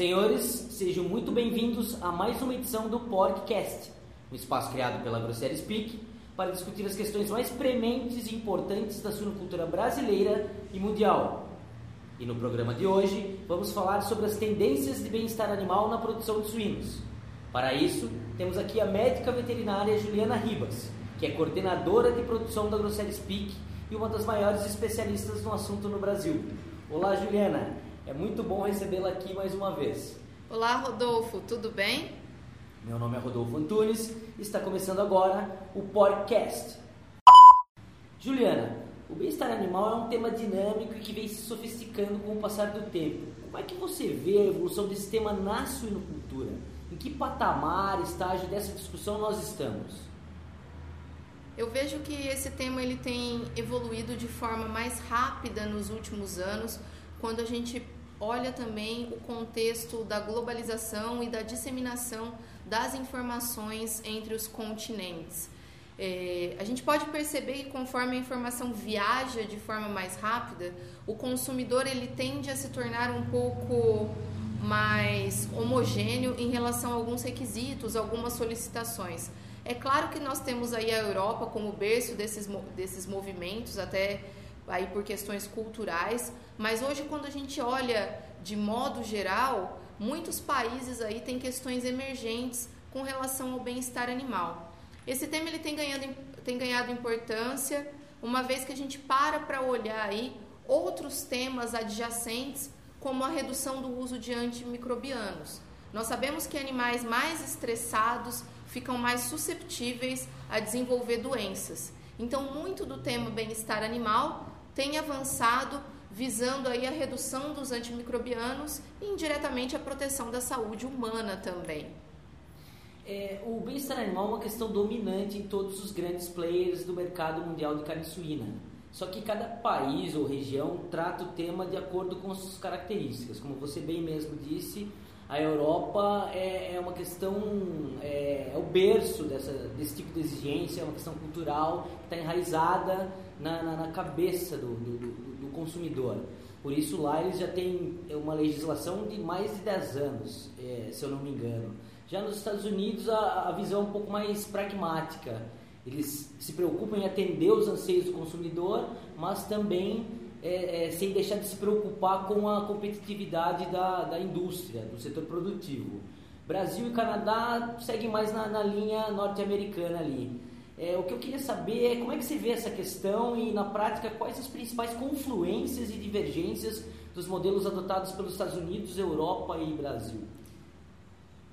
senhores, sejam muito bem-vindos a mais uma edição do Podcast, um espaço criado pela Grosseria Speak para discutir as questões mais prementes e importantes da suinocultura brasileira e mundial. E no programa de hoje, vamos falar sobre as tendências de bem-estar animal na produção de suínos. Para isso, temos aqui a médica veterinária Juliana Ribas, que é coordenadora de produção da Grosseria Speak e uma das maiores especialistas no assunto no Brasil. Olá, Juliana. É muito bom recebê-la aqui mais uma vez. Olá, Rodolfo. Tudo bem? Meu nome é Rodolfo Antunes e está começando agora o podcast. Juliana, o bem-estar animal é um tema dinâmico e que vem se sofisticando com o passar do tempo. Como é que você vê a evolução desse tema na suinocultura? Em que patamar, estágio dessa discussão nós estamos? Eu vejo que esse tema ele tem evoluído de forma mais rápida nos últimos anos, quando a gente olha também o contexto da globalização e da disseminação das informações entre os continentes. É, a gente pode perceber que conforme a informação viaja de forma mais rápida, o consumidor ele tende a se tornar um pouco mais homogêneo em relação a alguns requisitos, algumas solicitações. É claro que nós temos aí a Europa como berço desses, desses movimentos, até aí por questões culturais, mas hoje quando a gente olha de modo geral, muitos países aí têm questões emergentes com relação ao bem-estar animal. Esse tema ele tem ganhado, tem ganhado importância, uma vez que a gente para para olhar aí outros temas adjacentes, como a redução do uso de antimicrobianos. Nós sabemos que animais mais estressados ficam mais susceptíveis a desenvolver doenças. Então, muito do tema bem-estar animal tem avançado visando aí a redução dos antimicrobianos e indiretamente a proteção da saúde humana também. É, o bem-estar animal é uma questão dominante em todos os grandes players do mercado mundial de carne suína. Só que cada país ou região trata o tema de acordo com as suas características. Como você bem mesmo disse, a Europa é, é uma questão, é, é, o berço dessa, desse tipo de exigência, é uma questão cultural que está enraizada na, na, na cabeça do, do, do, do, consumidor. Por isso lá eles já têm uma legislação de mais de 10 anos, é, se eu não me engano. Já nos Estados Unidos a, a visão é um pouco mais pragmática. Eles se preocupam em atender os anseios do consumidor, mas também é, é, sem deixar de se preocupar com a competitividade da, da indústria, do setor produtivo. Brasil e Canadá seguem mais na, na linha norte-americana ali. É, o que eu queria saber é como é que você vê essa questão e, na prática, quais as principais confluências e divergências dos modelos adotados pelos Estados Unidos, Europa e Brasil.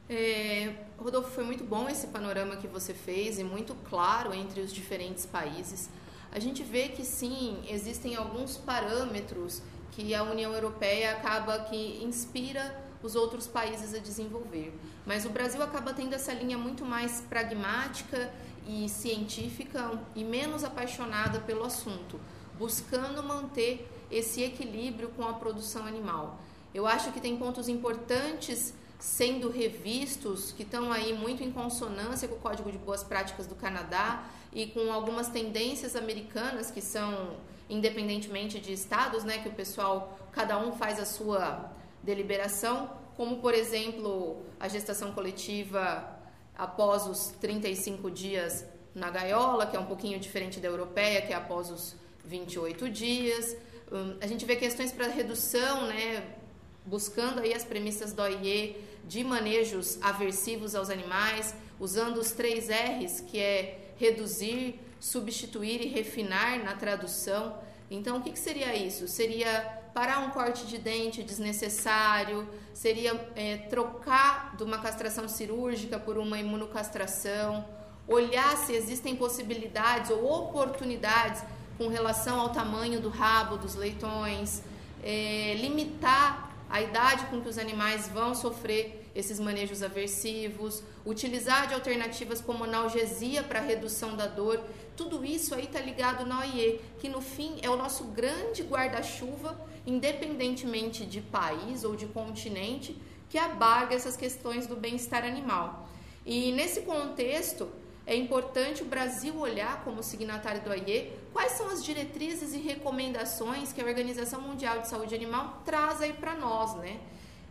É, Rodolfo, foi muito bom esse panorama que você fez e muito claro entre os diferentes países a gente vê que sim, existem alguns parâmetros que a União Europeia acaba que inspira os outros países a desenvolver. Mas o Brasil acaba tendo essa linha muito mais pragmática e científica e menos apaixonada pelo assunto, buscando manter esse equilíbrio com a produção animal. Eu acho que tem pontos importantes sendo revistos que estão aí muito em consonância com o Código de Boas Práticas do Canadá e com algumas tendências americanas que são independentemente de estados, né, que o pessoal cada um faz a sua deliberação, como por exemplo, a gestação coletiva após os 35 dias na gaiola, que é um pouquinho diferente da europeia, que é após os 28 dias. Um, a gente vê questões para redução, né, buscando aí as premissas do OIE de manejos aversivos aos animais, usando os três R's, que é reduzir, substituir e refinar na tradução. Então, o que, que seria isso? Seria parar um corte de dente desnecessário, seria é, trocar de uma castração cirúrgica por uma imunocastração, olhar se existem possibilidades ou oportunidades com relação ao tamanho do rabo dos leitões, é, limitar a idade com que os animais vão sofrer esses manejos aversivos, utilizar de alternativas como analgesia para redução da dor, tudo isso aí está ligado na OIE, que no fim é o nosso grande guarda-chuva, independentemente de país ou de continente, que abarga essas questões do bem-estar animal. E nesse contexto, é importante o Brasil olhar, como signatário do OIE, quais são as diretrizes e recomendações que a Organização Mundial de Saúde Animal traz aí para nós, né?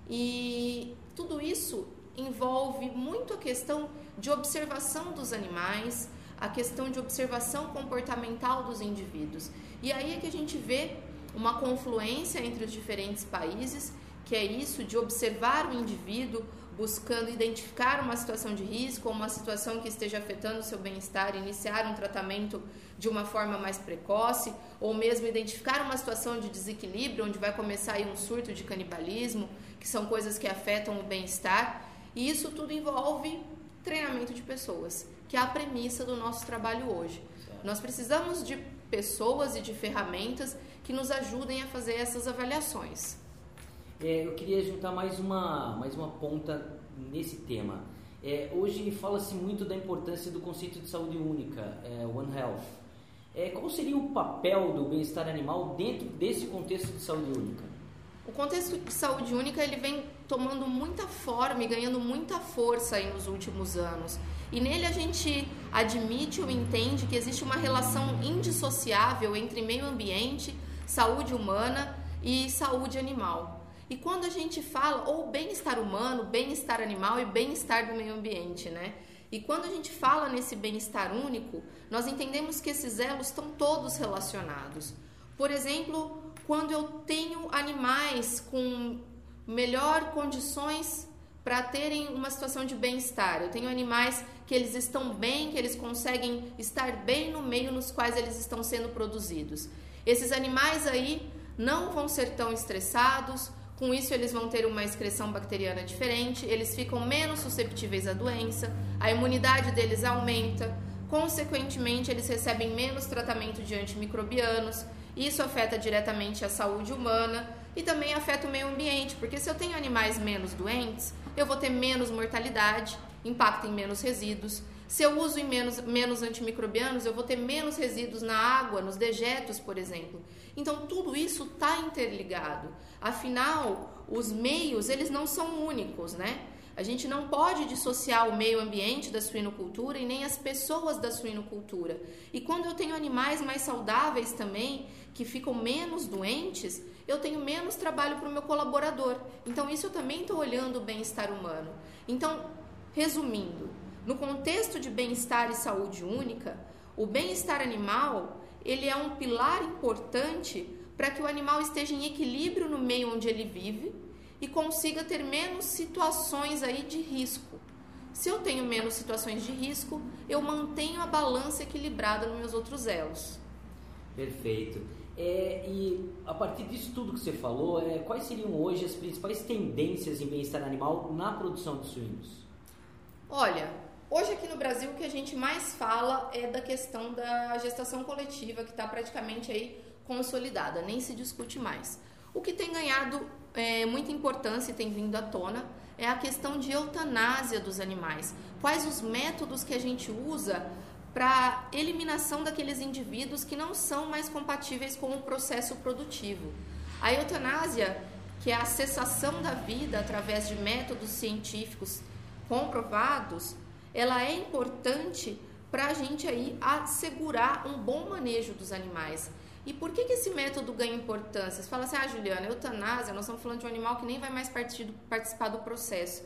E tudo isso envolve muito a questão de observação dos animais, a questão de observação comportamental dos indivíduos. E aí é que a gente vê uma confluência entre os diferentes países, que é isso de observar o indivíduo, buscando identificar uma situação de risco ou uma situação que esteja afetando o seu bem-estar, iniciar um tratamento de uma forma mais precoce, ou mesmo identificar uma situação de desequilíbrio, onde vai começar aí um surto de canibalismo, que são coisas que afetam o bem-estar. E isso tudo envolve treinamento de pessoas, que é a premissa do nosso trabalho hoje. Nós precisamos de pessoas e de ferramentas que nos ajudem a fazer essas avaliações. É, eu queria juntar mais uma, mais uma ponta nesse tema. É, hoje fala-se muito da importância do conceito de saúde única, é, One Health. É, qual seria o papel do bem-estar animal dentro desse contexto de saúde única? O contexto de saúde única ele vem tomando muita forma e ganhando muita força aí nos últimos anos. E nele a gente admite ou entende que existe uma relação indissociável entre meio ambiente, saúde humana e saúde animal. E quando a gente fala ou bem-estar humano, bem-estar animal e bem-estar do meio ambiente, né? E quando a gente fala nesse bem-estar único, nós entendemos que esses elos estão todos relacionados. Por exemplo, quando eu tenho animais com melhor condições para terem uma situação de bem-estar. Eu tenho animais que eles estão bem, que eles conseguem estar bem no meio nos quais eles estão sendo produzidos. Esses animais aí não vão ser tão estressados, com isso, eles vão ter uma excreção bacteriana diferente, eles ficam menos susceptíveis à doença, a imunidade deles aumenta, consequentemente, eles recebem menos tratamento de antimicrobianos. Isso afeta diretamente a saúde humana e também afeta o meio ambiente, porque se eu tenho animais menos doentes, eu vou ter menos mortalidade, impacto em menos resíduos. Se eu uso menos, menos antimicrobianos, eu vou ter menos resíduos na água, nos dejetos, por exemplo. Então, tudo isso está interligado. Afinal, os meios, eles não são únicos, né? A gente não pode dissociar o meio ambiente da suinocultura e nem as pessoas da suinocultura. E quando eu tenho animais mais saudáveis também, que ficam menos doentes, eu tenho menos trabalho para o meu colaborador. Então, isso eu também estou olhando o bem-estar humano. Então, resumindo, no contexto de bem-estar e saúde única, o bem-estar animal ele é um pilar importante para que o animal esteja em equilíbrio no meio onde ele vive e consiga ter menos situações aí de risco. Se eu tenho menos situações de risco, eu mantenho a balança equilibrada nos meus outros elos. Perfeito. É, e a partir disso tudo que você falou, é, quais seriam hoje as principais tendências em bem-estar animal na produção de suínos? Olha, Hoje aqui no Brasil o que a gente mais fala é da questão da gestação coletiva que está praticamente aí consolidada, nem se discute mais. O que tem ganhado é, muita importância e tem vindo à tona é a questão de eutanásia dos animais. Quais os métodos que a gente usa para eliminação daqueles indivíduos que não são mais compatíveis com o processo produtivo. A eutanásia, que é a cessação da vida através de métodos científicos comprovados, ela é importante para a gente aí assegurar um bom manejo dos animais. E por que, que esse método ganha importância? Você fala assim, ah, Juliana, eutanásia, nós estamos falando de um animal que nem vai mais participar do processo.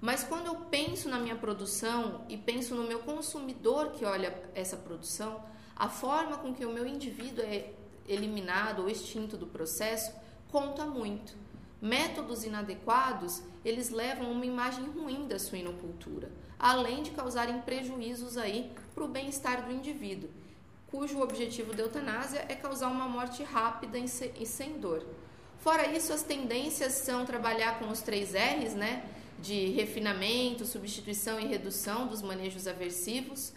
Mas quando eu penso na minha produção e penso no meu consumidor que olha essa produção, a forma com que o meu indivíduo é eliminado ou extinto do processo conta muito. Métodos inadequados, eles levam uma imagem ruim da suinocultura além de causarem prejuízos aí para o bem-estar do indivíduo, cujo objetivo da eutanásia é causar uma morte rápida e sem dor. Fora isso, as tendências são trabalhar com os três R's, né? De refinamento, substituição e redução dos manejos aversivos.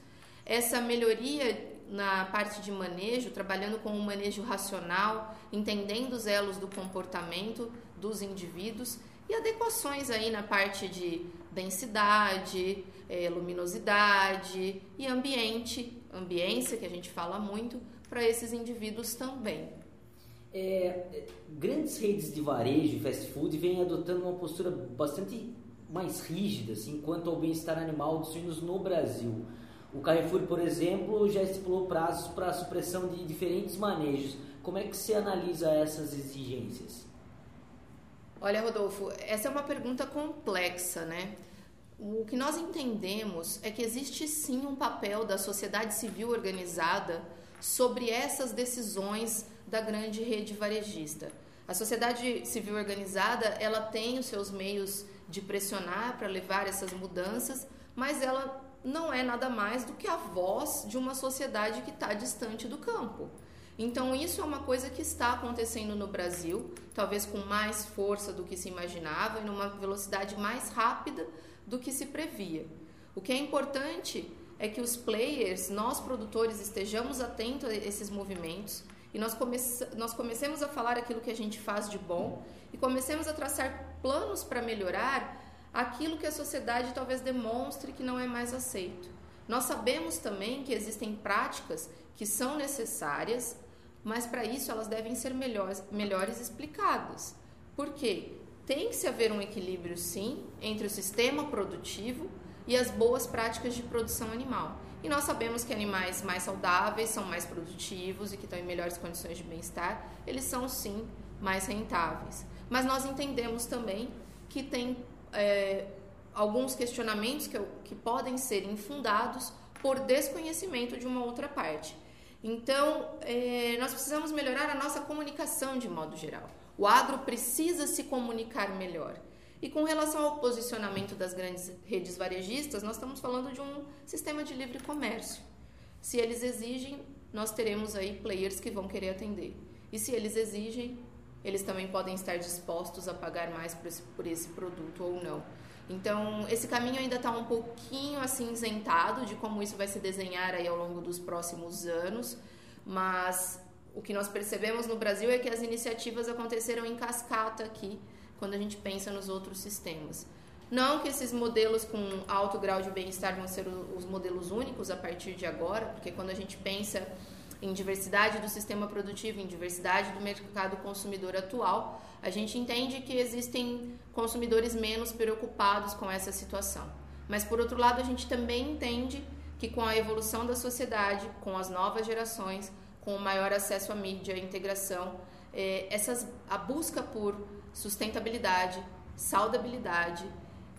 Essa melhoria na parte de manejo, trabalhando com o manejo racional, entendendo os elos do comportamento dos indivíduos e adequações aí na parte de densidade, é, luminosidade e ambiente, ambiência que a gente fala muito para esses indivíduos também. É, grandes redes de varejo fast food vêm adotando uma postura bastante mais rígida assim, quanto ao bem-estar animal dos suínos no Brasil. O Carrefour, por exemplo, já estipulou prazos para a supressão de diferentes manejos. Como é que você analisa essas exigências? Olha, Rodolfo, essa é uma pergunta complexa, né? O que nós entendemos é que existe sim um papel da sociedade civil organizada sobre essas decisões da grande rede varejista. A sociedade civil organizada, ela tem os seus meios de pressionar para levar essas mudanças, mas ela não é nada mais do que a voz de uma sociedade que está distante do campo. Então, isso é uma coisa que está acontecendo no Brasil, talvez com mais força do que se imaginava e numa velocidade mais rápida do que se previa. O que é importante é que os players, nós produtores, estejamos atentos a esses movimentos e nós, comece nós comecemos a falar aquilo que a gente faz de bom e comecemos a traçar planos para melhorar aquilo que a sociedade talvez demonstre que não é mais aceito. Nós sabemos também que existem práticas que são necessárias, mas para isso elas devem ser melhores, melhores explicadas. Por quê? Tem que se haver um equilíbrio, sim, entre o sistema produtivo e as boas práticas de produção animal. E nós sabemos que animais mais saudáveis são mais produtivos e que estão em melhores condições de bem-estar, eles são sim mais rentáveis. Mas nós entendemos também que tem é, alguns questionamentos que, que podem ser infundados por desconhecimento de uma outra parte. Então, é, nós precisamos melhorar a nossa comunicação de modo geral. O agro precisa se comunicar melhor. E com relação ao posicionamento das grandes redes varejistas, nós estamos falando de um sistema de livre comércio. Se eles exigem, nós teremos aí players que vão querer atender. E se eles exigem, eles também podem estar dispostos a pagar mais por esse, por esse produto ou não. Então, esse caminho ainda está um pouquinho acinzentado de como isso vai se desenhar aí ao longo dos próximos anos, mas o que nós percebemos no Brasil é que as iniciativas aconteceram em cascata aqui, quando a gente pensa nos outros sistemas. Não que esses modelos com alto grau de bem-estar vão ser os modelos únicos a partir de agora, porque quando a gente pensa em diversidade do sistema produtivo, em diversidade do mercado consumidor atual, a gente entende que existem consumidores menos preocupados com essa situação. Mas, por outro lado, a gente também entende que com a evolução da sociedade, com as novas gerações, com o maior acesso à mídia, à integração, é, essas, a busca por sustentabilidade, saudabilidade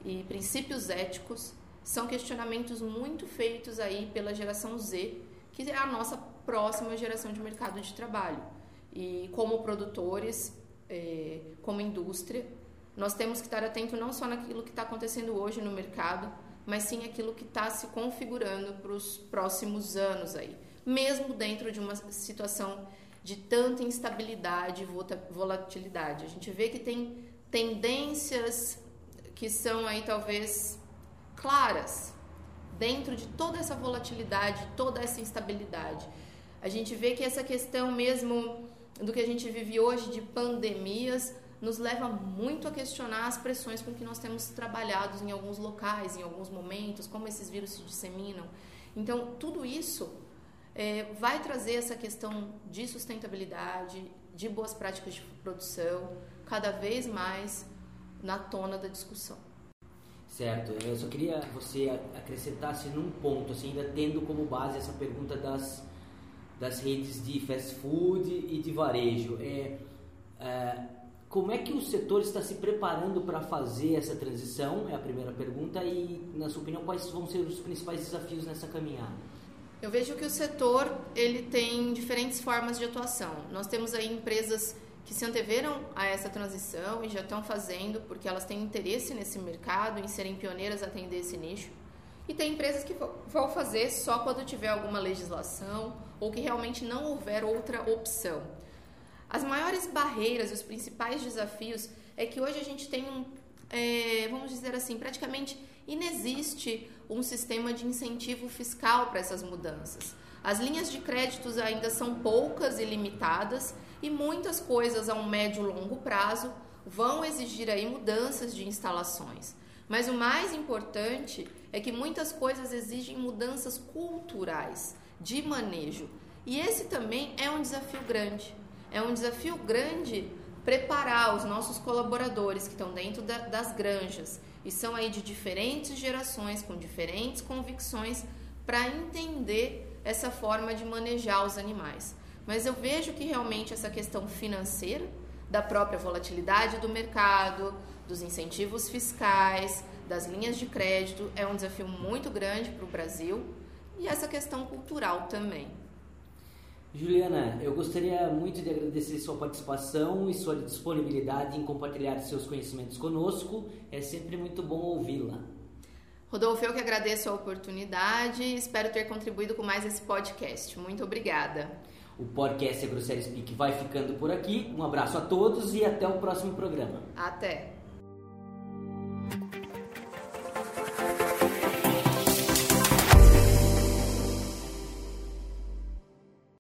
e princípios éticos são questionamentos muito feitos aí pela geração Z, que é a nossa próxima geração de mercado de trabalho. E como produtores, é, como indústria, nós temos que estar atento não só naquilo que está acontecendo hoje no mercado, mas sim aquilo que está se configurando para os próximos anos aí, mesmo dentro de uma situação de tanta instabilidade e volatilidade. A gente vê que tem tendências que são aí talvez claras dentro de toda essa volatilidade, toda essa instabilidade. A gente vê que essa questão mesmo do que a gente vive hoje de pandemias nos leva muito a questionar as pressões com que nós temos trabalhado em alguns locais, em alguns momentos, como esses vírus se disseminam. Então, tudo isso é, vai trazer essa questão de sustentabilidade, de boas práticas de produção, cada vez mais na tona da discussão. Certo, eu só queria que você acrescentasse num ponto, assim, ainda tendo como base essa pergunta das, das redes de fast food e de varejo. É, é, como é que o setor está se preparando para fazer essa transição? É a primeira pergunta. E, na sua opinião, quais vão ser os principais desafios nessa caminhada? Eu vejo que o setor ele tem diferentes formas de atuação. Nós temos aí empresas que se anteveram a essa transição e já estão fazendo porque elas têm interesse nesse mercado, em serem pioneiras a atender esse nicho. E tem empresas que vão fazer só quando tiver alguma legislação ou que realmente não houver outra opção. As maiores barreiras os principais desafios é que hoje a gente tem um, é, vamos dizer assim, praticamente inexiste um sistema de incentivo fiscal para essas mudanças. As linhas de créditos ainda são poucas e limitadas e muitas coisas a um médio e longo prazo vão exigir aí mudanças de instalações. Mas o mais importante é que muitas coisas exigem mudanças culturais, de manejo. E esse também é um desafio grande. É um desafio grande preparar os nossos colaboradores que estão dentro da, das granjas e são aí de diferentes gerações, com diferentes convicções, para entender essa forma de manejar os animais. Mas eu vejo que realmente essa questão financeira da própria volatilidade do mercado, dos incentivos fiscais, das linhas de crédito. É um desafio muito grande para o Brasil e essa questão cultural também. Juliana, eu gostaria muito de agradecer sua participação e sua disponibilidade em compartilhar seus conhecimentos conosco. É sempre muito bom ouvi-la. Rodolfo, eu que agradeço a oportunidade e espero ter contribuído com mais esse podcast. Muito obrigada. O podcast AgroSérie Speak vai ficando por aqui. Um abraço a todos e até o próximo programa. Até!